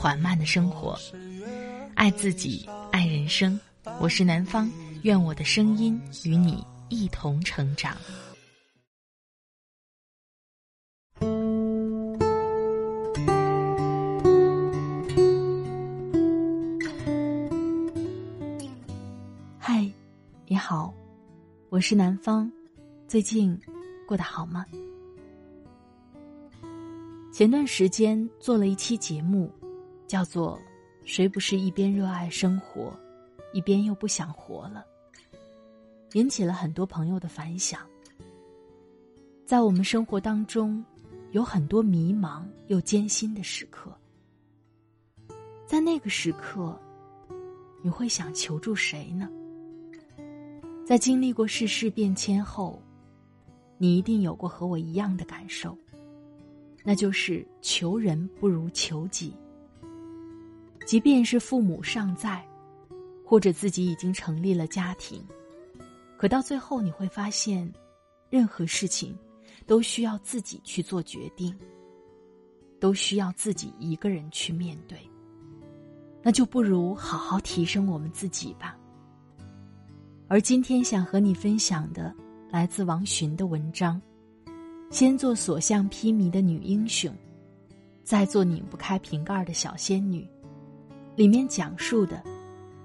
缓慢的生活，爱自己，爱人生。我是南方，愿我的声音与你一同成长。嗨，你好，我是南方，最近过得好吗？前段时间做了一期节目。叫做“谁不是一边热爱生活，一边又不想活了”，引起了很多朋友的反响。在我们生活当中，有很多迷茫又艰辛的时刻，在那个时刻，你会想求助谁呢？在经历过世事变迁后，你一定有过和我一样的感受，那就是求人不如求己。即便是父母尚在，或者自己已经成立了家庭，可到最后你会发现，任何事情都需要自己去做决定，都需要自己一个人去面对。那就不如好好提升我们自己吧。而今天想和你分享的，来自王洵的文章：先做所向披靡的女英雄，再做拧不开瓶盖的小仙女。里面讲述的，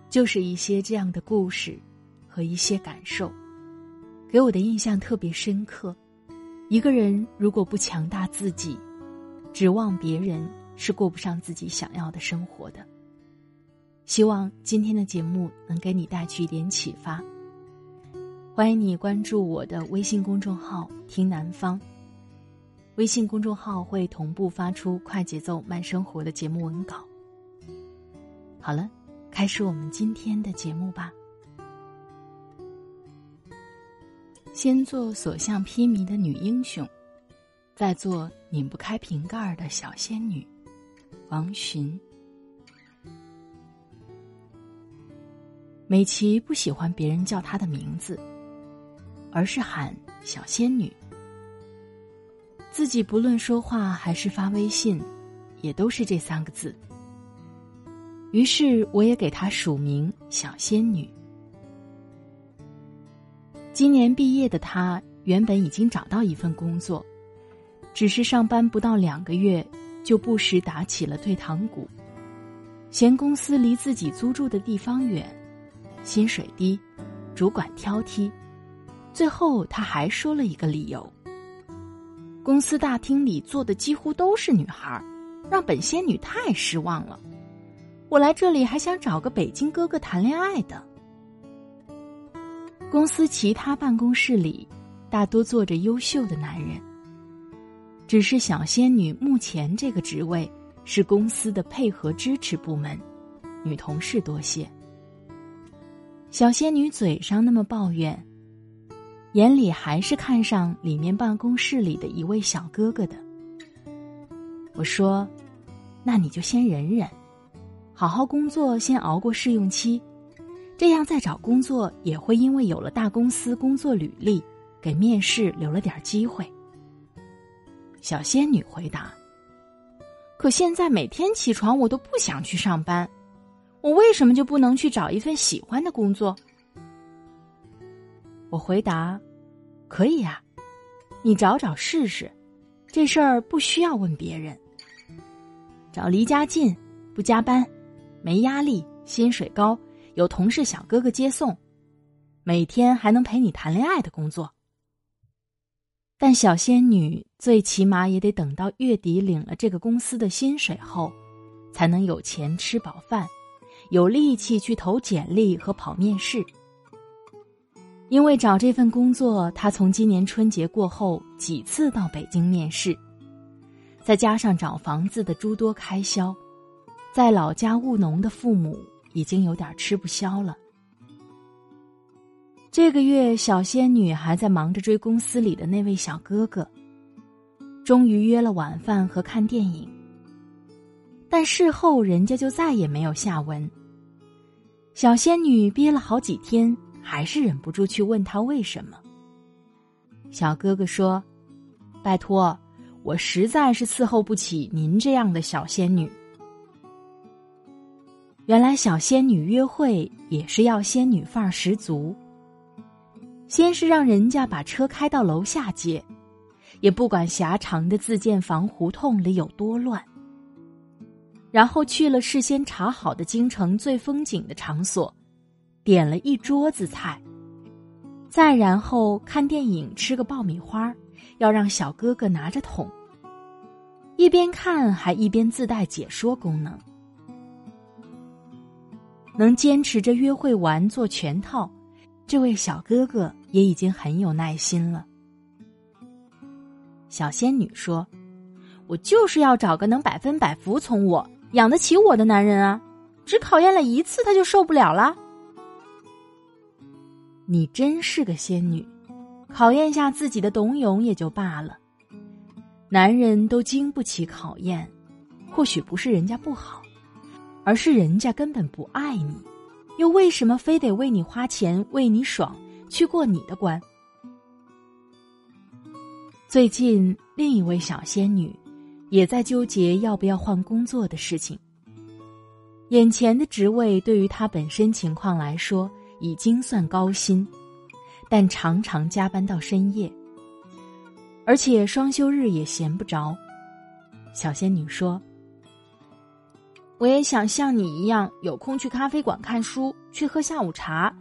就是一些这样的故事和一些感受，给我的印象特别深刻。一个人如果不强大自己，指望别人是过不上自己想要的生活的。希望今天的节目能给你带去一点启发。欢迎你关注我的微信公众号“听南方”，微信公众号会同步发出快节奏慢生活的节目文稿。好了，开始我们今天的节目吧。先做所向披靡的女英雄，再做拧不开瓶盖的小仙女。王洵。美琪不喜欢别人叫她的名字，而是喊小仙女。自己不论说话还是发微信，也都是这三个字。于是我也给她署名小仙女。今年毕业的她原本已经找到一份工作，只是上班不到两个月，就不时打起了退堂鼓，嫌公司离自己租住的地方远，薪水低，主管挑剔，最后他还说了一个理由：公司大厅里坐的几乎都是女孩，让本仙女太失望了。我来这里还想找个北京哥哥谈恋爱的。公司其他办公室里，大多坐着优秀的男人。只是小仙女目前这个职位是公司的配合支持部门，女同事多些。小仙女嘴上那么抱怨，眼里还是看上里面办公室里的一位小哥哥的。我说：“那你就先忍忍。”好好工作，先熬过试用期，这样再找工作也会因为有了大公司工作履历，给面试留了点机会。小仙女回答：“可现在每天起床我都不想去上班，我为什么就不能去找一份喜欢的工作？”我回答：“可以呀，你找找试试，这事儿不需要问别人。找离家近，不加班。”没压力，薪水高，有同事小哥哥接送，每天还能陪你谈恋爱的工作。但小仙女最起码也得等到月底领了这个公司的薪水后，才能有钱吃饱饭，有力气去投简历和跑面试。因为找这份工作，她从今年春节过后几次到北京面试，再加上找房子的诸多开销。在老家务农的父母已经有点吃不消了。这个月，小仙女还在忙着追公司里的那位小哥哥，终于约了晚饭和看电影。但事后人家就再也没有下文。小仙女憋了好几天，还是忍不住去问他为什么。小哥哥说：“拜托，我实在是伺候不起您这样的小仙女。”原来小仙女约会也是要仙女范儿十足。先是让人家把车开到楼下接，也不管狭长的自建房胡同里有多乱。然后去了事先查好的京城最风景的场所，点了一桌子菜。再然后看电影吃个爆米花，要让小哥哥拿着桶。一边看还一边自带解说功能，能坚持着约会完做全套。这位小哥哥也已经很有耐心了。小仙女说：“我就是要找个能百分百服从我、养得起我的男人啊！只考验了一次，他就受不了了。”你真是个仙女，考验下自己的董永也就罢了。男人都经不起考验，或许不是人家不好，而是人家根本不爱你。又为什么非得为你花钱、为你爽，去过你的关？最近，另一位小仙女也在纠结要不要换工作的事情。眼前的职位对于她本身情况来说已经算高薪，但常常加班到深夜，而且双休日也闲不着。小仙女说。我也想像你一样，有空去咖啡馆看书，去喝下午茶，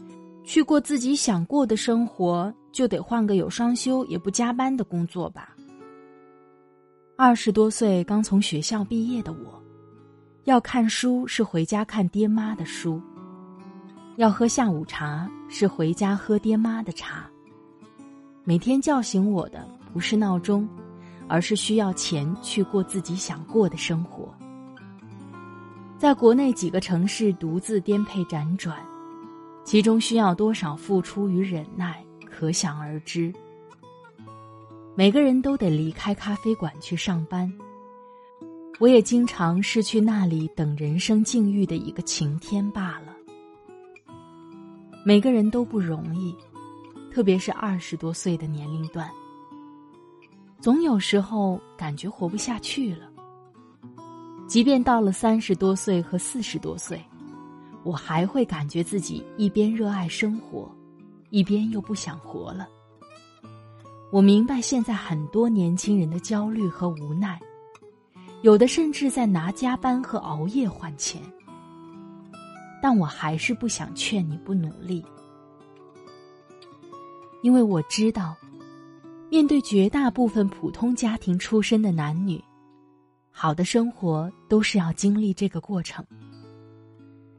去过自己想过的生活，就得换个有双休也不加班的工作吧。二十多岁刚从学校毕业的我，要看书是回家看爹妈的书，要喝下午茶是回家喝爹妈的茶。每天叫醒我的不是闹钟，而是需要钱去过自己想过的生活。在国内几个城市独自颠沛辗转，其中需要多少付出与忍耐，可想而知。每个人都得离开咖啡馆去上班，我也经常是去那里等人生境遇的一个晴天罢了。每个人都不容易，特别是二十多岁的年龄段，总有时候感觉活不下去了。即便到了三十多岁和四十多岁，我还会感觉自己一边热爱生活，一边又不想活了。我明白现在很多年轻人的焦虑和无奈，有的甚至在拿加班和熬夜换钱。但我还是不想劝你不努力，因为我知道，面对绝大部分普通家庭出身的男女。好的生活都是要经历这个过程，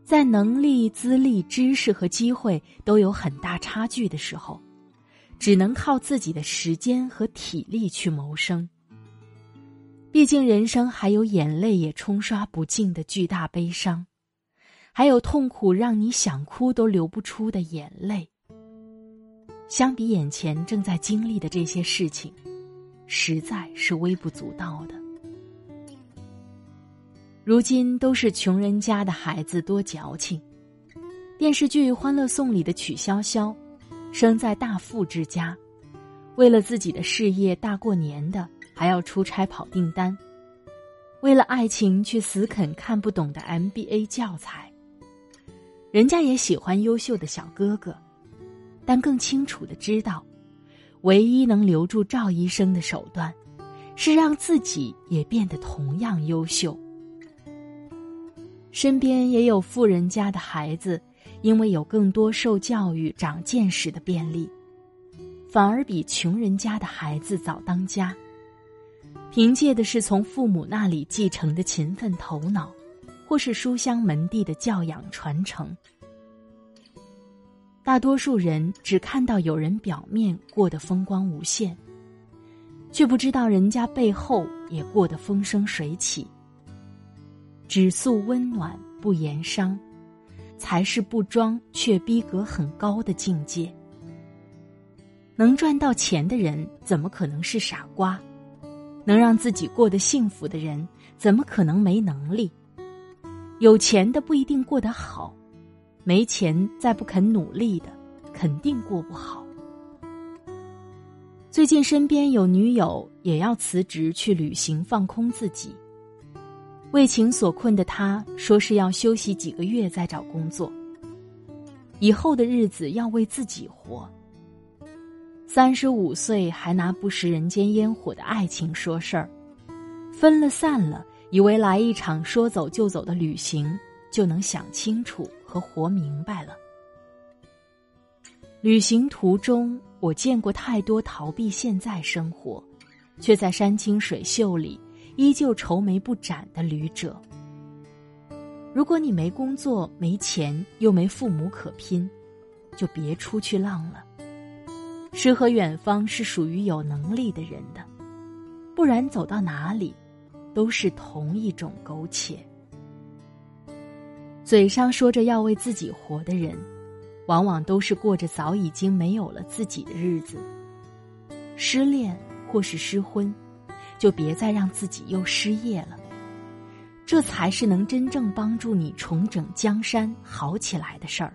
在能力、资历、知识和机会都有很大差距的时候，只能靠自己的时间和体力去谋生。毕竟人生还有眼泪也冲刷不尽的巨大悲伤，还有痛苦让你想哭都流不出的眼泪。相比眼前正在经历的这些事情，实在是微不足道的。如今都是穷人家的孩子多矫情。电视剧《欢乐颂》里的曲筱绡，生在大富之家，为了自己的事业大过年的还要出差跑订单，为了爱情去死啃看不懂的 MBA 教材。人家也喜欢优秀的小哥哥，但更清楚的知道，唯一能留住赵医生的手段，是让自己也变得同样优秀。身边也有富人家的孩子，因为有更多受教育、长见识的便利，反而比穷人家的孩子早当家。凭借的是从父母那里继承的勤奋头脑，或是书香门第的教养传承。大多数人只看到有人表面过得风光无限，却不知道人家背后也过得风生水起。只诉温暖不言伤，才是不装却逼格很高的境界。能赚到钱的人，怎么可能是傻瓜？能让自己过得幸福的人，怎么可能没能力？有钱的不一定过得好，没钱再不肯努力的，肯定过不好。最近身边有女友也要辞职去旅行放空自己，为情所困的他说是要休息几个月再找工作，以后的日子要为自己活。三十五岁还拿不食人间烟火的爱情说事儿，分了散了。以为来一场说走就走的旅行就能想清楚和活明白了。旅行途中，我见过太多逃避现在生活，却在山清水秀里依旧愁眉不展的旅者。如果你没工作、没钱，又没父母可拼，就别出去浪了。诗和远方是属于有能力的人的，不然走到哪里。都是同一种苟且。嘴上说着要为自己活的人，往往都是过着早已经没有了自己的日子。失恋或是失婚，就别再让自己又失业了。这才是能真正帮助你重整江山、好起来的事儿。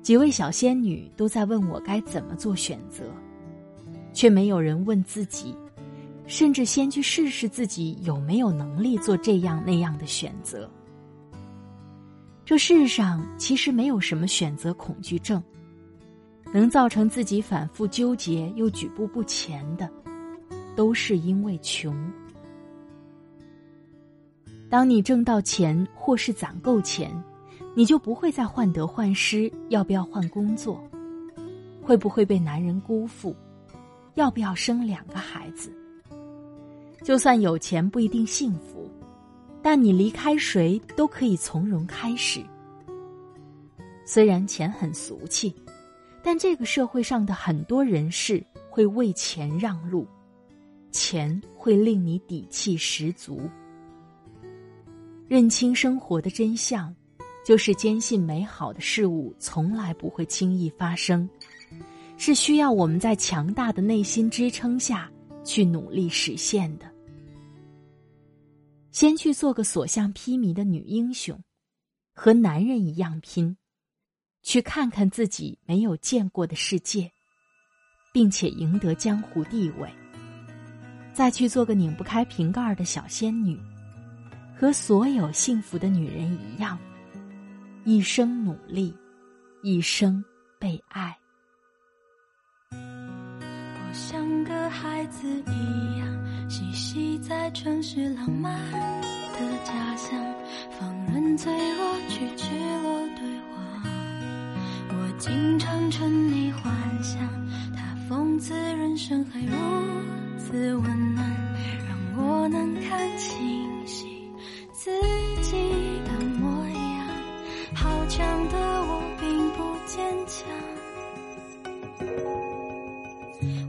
几位小仙女都在问我该怎么做选择，却没有人问自己。甚至先去试试自己有没有能力做这样那样的选择。这世上其实没有什么选择恐惧症，能造成自己反复纠结又举步不前的，都是因为穷。当你挣到钱或是攒够钱，你就不会再患得患失，要不要换工作？会不会被男人辜负？要不要生两个孩子？就算有钱不一定幸福，但你离开谁都可以从容开始。虽然钱很俗气，但这个社会上的很多人士会为钱让路，钱会令你底气十足。认清生活的真相，就是坚信美好的事物从来不会轻易发生，是需要我们在强大的内心支撑下去努力实现的。先去做个所向披靡的女英雄，和男人一样拼，去看看自己没有见过的世界，并且赢得江湖地位。再去做个拧不开瓶盖的小仙女，和所有幸福的女人一样，一生努力，一生被爱。我像个孩子一样。嬉戏在城市浪漫的家乡，放任脆弱去赤裸对话。我经常沉溺幻想，他讽刺人生还如此温暖，让我能看清晰自己的模样。好强的我并不坚强，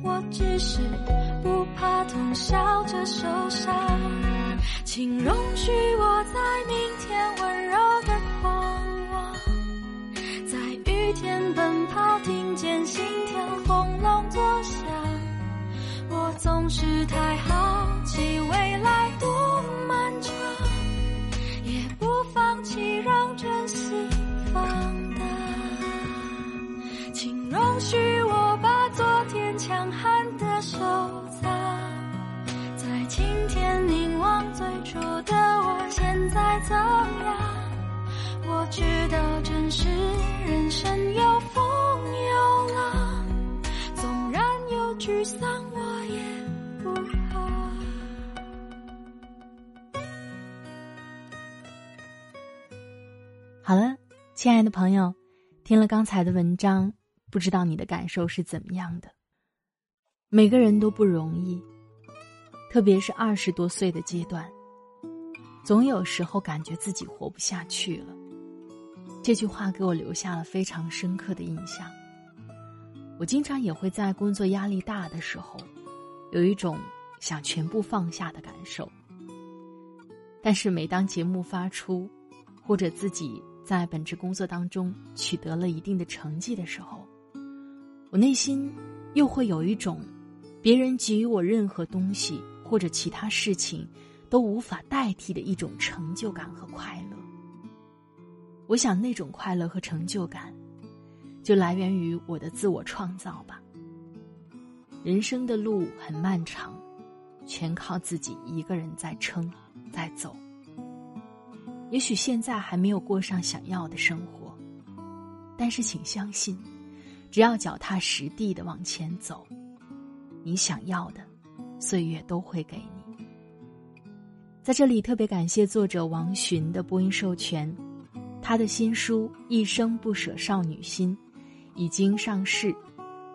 我只是不怕痛。笑着受伤，请容许我在总是太好奇未来多漫长，也不放弃让真心放大，请容许我把昨天强悍的收藏。在今天凝望最初的我，现在怎样？我知道，真实人生有风有浪，纵然有沮丧，亲爱的朋友，听了刚才的文章，不知道你的感受是怎么样的？每个人都不容易。特别是二十多岁的阶段，总有时候感觉自己活不下去了。这句话给我留下了非常深刻的印象。我经常也会在工作压力大的时候，有一种想全部放下的感受。但是每当节目发出，或者自己在本职工作当中取得了一定的成绩的时候，我内心又会有一种别人给予我任何东西或者其他事情都无法代替的一种成就感和快乐。我想那种快乐和成就感，就来源于我的自我创造吧。人生的路很漫长，全靠自己一个人在撑，在走。也许现在还没有过上想要的生活，但是请相信，只要脚踏实地的往前走，你想要的，岁月都会给你。在这里特别感谢作者王洵的播音授权，他的新书《一生不舍少女心》已经上市，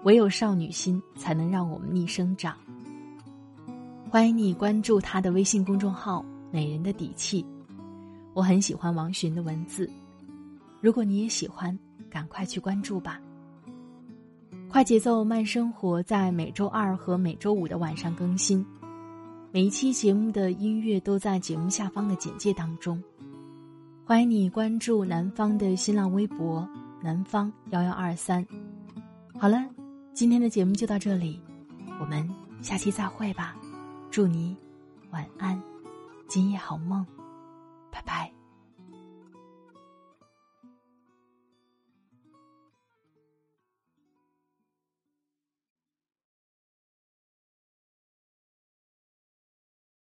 唯有少女心才能让我们逆生长。欢迎你关注他的微信公众号“美人的底气”。我很喜欢王洵的文字，如果你也喜欢，赶快去关注吧。快节奏慢生活在每周二和每周五的晚上更新，每一期节目的音乐都在节目下方的简介当中。欢迎你关注南方的新浪微博“南方幺幺二三”。好了，今天的节目就到这里，我们下期再会吧。祝你晚安，今夜好梦。